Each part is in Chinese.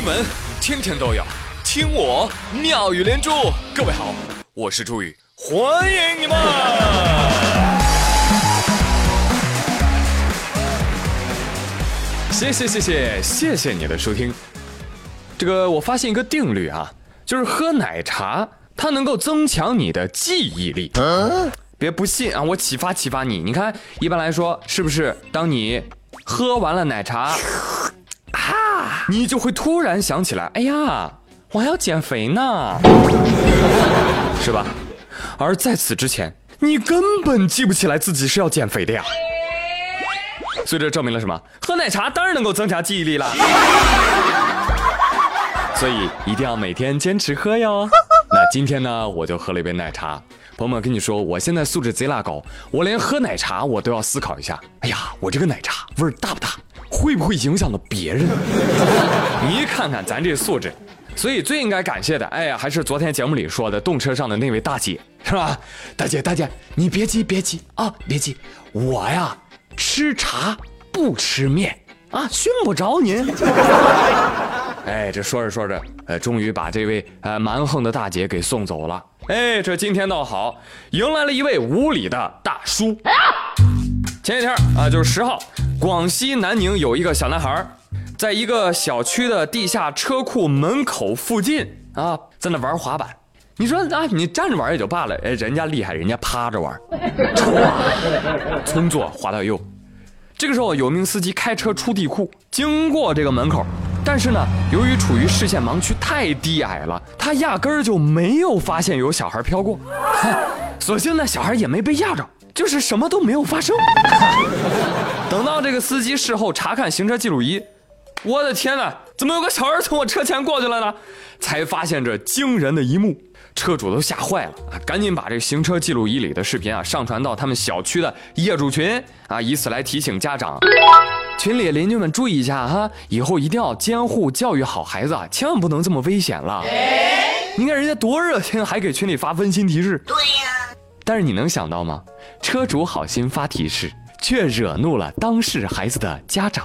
新闻天天都有，听我妙语连珠。各位好，我是朱宇，欢迎你们！谢谢谢谢谢谢你的收听。这个我发现一个定律啊，就是喝奶茶它能够增强你的记忆力。别不信啊，我启发启发你。你看，一般来说，是不是当你喝完了奶茶，啊，你就会突然想起来，哎呀，我还要减肥呢，是吧？而在此之前，你根本记不起来自己是要减肥的呀。所以这证明了什么？喝奶茶当然能够增强记忆力了。所以一定要每天坚持喝哟。那今天呢，我就喝了一杯奶茶。朋友们，跟你说，我现在素质贼拉高，我连喝奶茶我都要思考一下。哎呀，我这个奶茶味儿大不大？会不会影响到别人？你看看咱这素质，所以最应该感谢的，哎呀，还是昨天节目里说的动车上的那位大姐，是吧？大姐，大姐，你别急，别急啊，别急，我呀吃茶不吃面啊，熏不着您。哎，这说着说着，呃，终于把这位呃蛮横的大姐给送走了。哎，这今天倒好，迎来了一位无礼的大叔。前几天啊，就是十号，广西南宁有一个小男孩，在一个小区的地下车库门口附近啊，在那玩滑板。你说啊，你站着玩也就罢了，哎，人家厉害，人家趴着玩，唰，从左滑到右。这个时候，有名司机开车出地库，经过这个门口。但是呢，由于处于视线盲区太低矮了，他压根儿就没有发现有小孩飘过。所幸呢，小孩也没被压着，就是什么都没有发生。等到这个司机事后查看行车记录仪，我的天哪，怎么有个小孩从我车前过去了呢？才发现这惊人的一幕，车主都吓坏了啊！赶紧把这行车记录仪里的视频啊上传到他们小区的业主群啊，以此来提醒家长。群里邻居们注意一下哈，以后一定要监护教育好孩子，千万不能这么危险了。你看人家多热心，还给群里发温馨提示。对呀，但是你能想到吗？车主好心发提示，却惹怒了当事孩子的家长，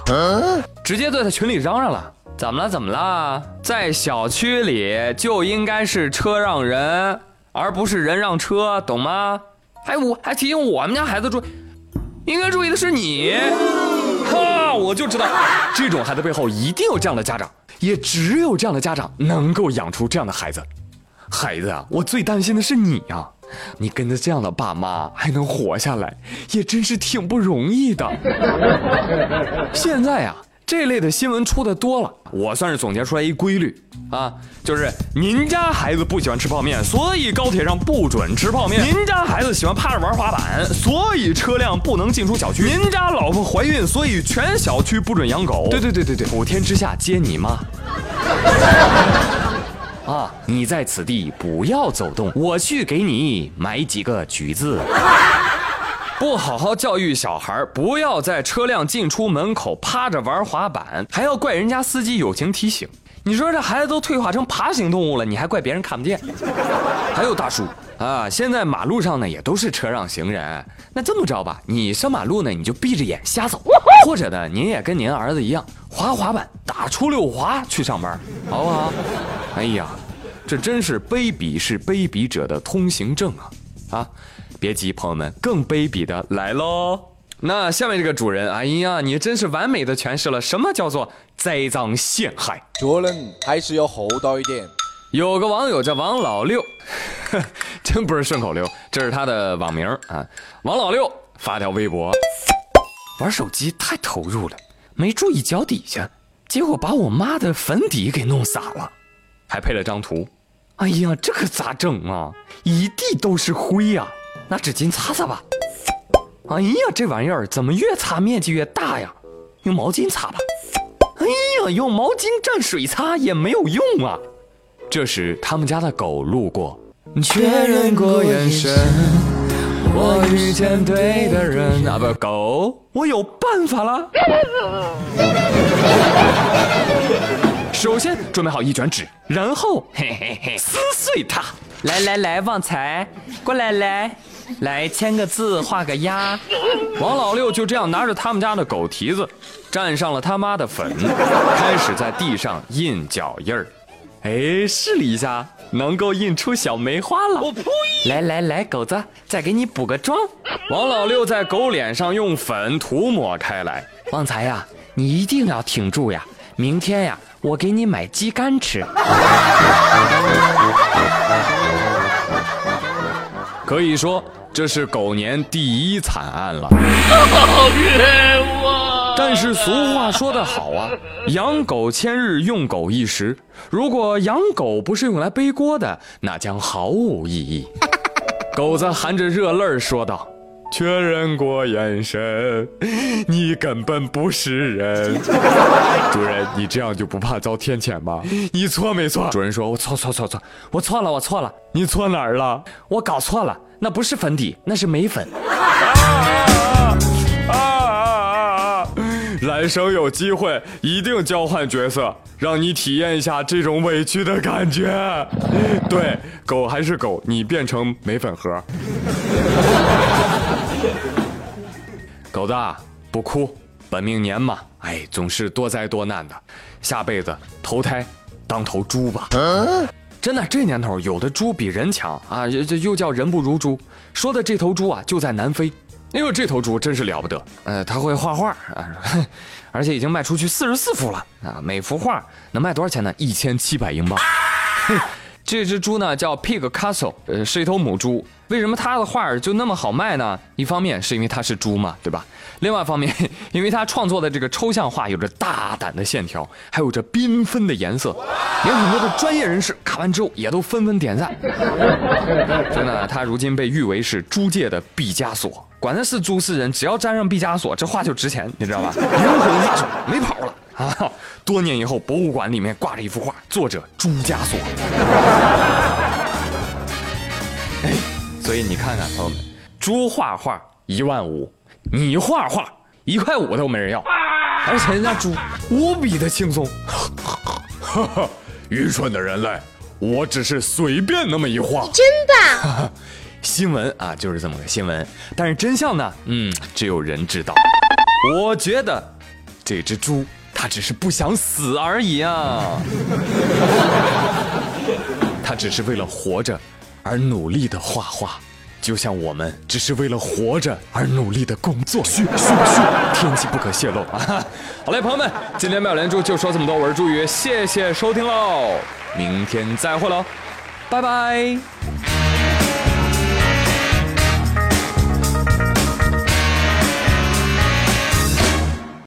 直接在他群里嚷嚷了：怎么了？怎么了？在小区里就应该是车让人，而不是人让车，懂吗？还我还提醒我们家孩子注意，应该注意的是你。哈，我就知道，这种孩子背后一定有这样的家长，也只有这样的家长能够养出这样的孩子。孩子啊，我最担心的是你呀，你跟着这样的爸妈还能活下来，也真是挺不容易的。现在呀。这类的新闻出的多了，我算是总结出来一规律啊，就是您家孩子不喜欢吃泡面，所以高铁上不准吃泡面；您家孩子喜欢趴着玩滑板，所以车辆不能进出小区；您家老婆怀孕，所以全小区不准养狗。对对对对对，普天之下皆你妈。啊，你在此地不要走动，我去给你买几个橘子。不好好教育小孩，不要在车辆进出门口趴着玩滑板，还要怪人家司机友情提醒。你说这孩子都退化成爬行动物了，你还怪别人看不见？还有大叔啊，现在马路上呢也都是车让行人。那这么着吧，你上马路呢你就闭着眼瞎走，或者呢您也跟您儿子一样滑滑板打出溜滑去上班，好不好？哎呀，这真是卑鄙是卑鄙者的通行证啊！啊。别急，朋友们，更卑鄙的来喽！那下面这个主人，哎呀，你真是完美的诠释了什么叫做栽赃陷害。做人还是要厚道一点。有个网友叫王老六，真不是顺口溜，这是他的网名啊。王老六发条微博，玩手机太投入了，没注意脚底下，结果把我妈的粉底给弄洒了，还配了张图。哎呀，这可咋整啊？一地都是灰呀！拿纸巾擦擦吧。哎呀，这玩意儿怎么越擦面积越大呀？用毛巾擦吧。哎呀，用毛巾蘸水擦也没有用啊。这时，他们家的狗路过，确认过眼神，我遇见对的人。啊不，狗，我有办法了。首先准备好一卷纸，然后嘿嘿嘿撕碎它。来来来，旺财，过来来，来签个字，画个押。王老六就这样拿着他们家的狗蹄子，蘸上了他妈的粉，开始在地上印脚印儿。哎，试了一下，能够印出小梅花了。我呸！来来来，狗子，再给你补个妆。王老六在狗脸上用粉涂抹开来。旺财呀，你一定要挺住呀！明天呀，我给你买鸡肝吃。可以说，这是狗年第一惨案了。好冤枉！但是俗话说得好啊，养狗千日，用狗一时。如果养狗不是用来背锅的，那将毫无意义。狗子含着热泪说道：“确认过眼神，你根本不是人。主人，你这样就不怕遭天谴吗？你错没错？”主人说：“我错错错错，我错了，我错了。你错哪儿了？我搞错了，那不是粉底，那是眉粉。”来生有机会一定交换角色，让你体验一下这种委屈的感觉。对，狗还是狗，你变成眉粉盒。狗子不哭，本命年嘛，哎，总是多灾多难的，下辈子投胎当头猪吧。真的，这年头有的猪比人强啊，这又叫人不如猪。说的这头猪啊，就在南非。哎呦，这头猪真是了不得！呃，它会画画啊，而且已经卖出去四十四幅了啊！每幅画能卖多少钱呢？一千七百英镑。这只猪呢叫 Pig Castle，呃，是一头母猪。为什么它的画就那么好卖呢？一方面是因为它是猪嘛，对吧？另外一方面，因为它创作的这个抽象画有着大胆的线条，还有着缤纷的颜色，连很多的专业人士看完之后也都纷纷点赞。真的，它如今被誉为是猪界的毕加索。管他是猪是人，只要沾上毕加索，这画就值钱，你知道吧？灵魂画手没跑了啊！多年以后，博物馆里面挂着一幅画，作者朱家锁。哎，所以你看看朋友们，猪画画一万五，你画画一块五都没人要，而且人家猪无比的轻松。哈哈，愚蠢的人类，我只是随便那么一画。真棒！新闻啊，就是这么个新闻，但是真相呢？嗯，只有人知道。我觉得这只猪它只是不想死而已啊，他只是为了活着而努力的画画，就像我们只是为了活着而努力的工作。嘘嘘嘘，天气不可泄露啊！好嘞，朋友们，今天妙连珠就说这么多，我是朱宇，谢谢收听喽，明天再会喽，拜拜。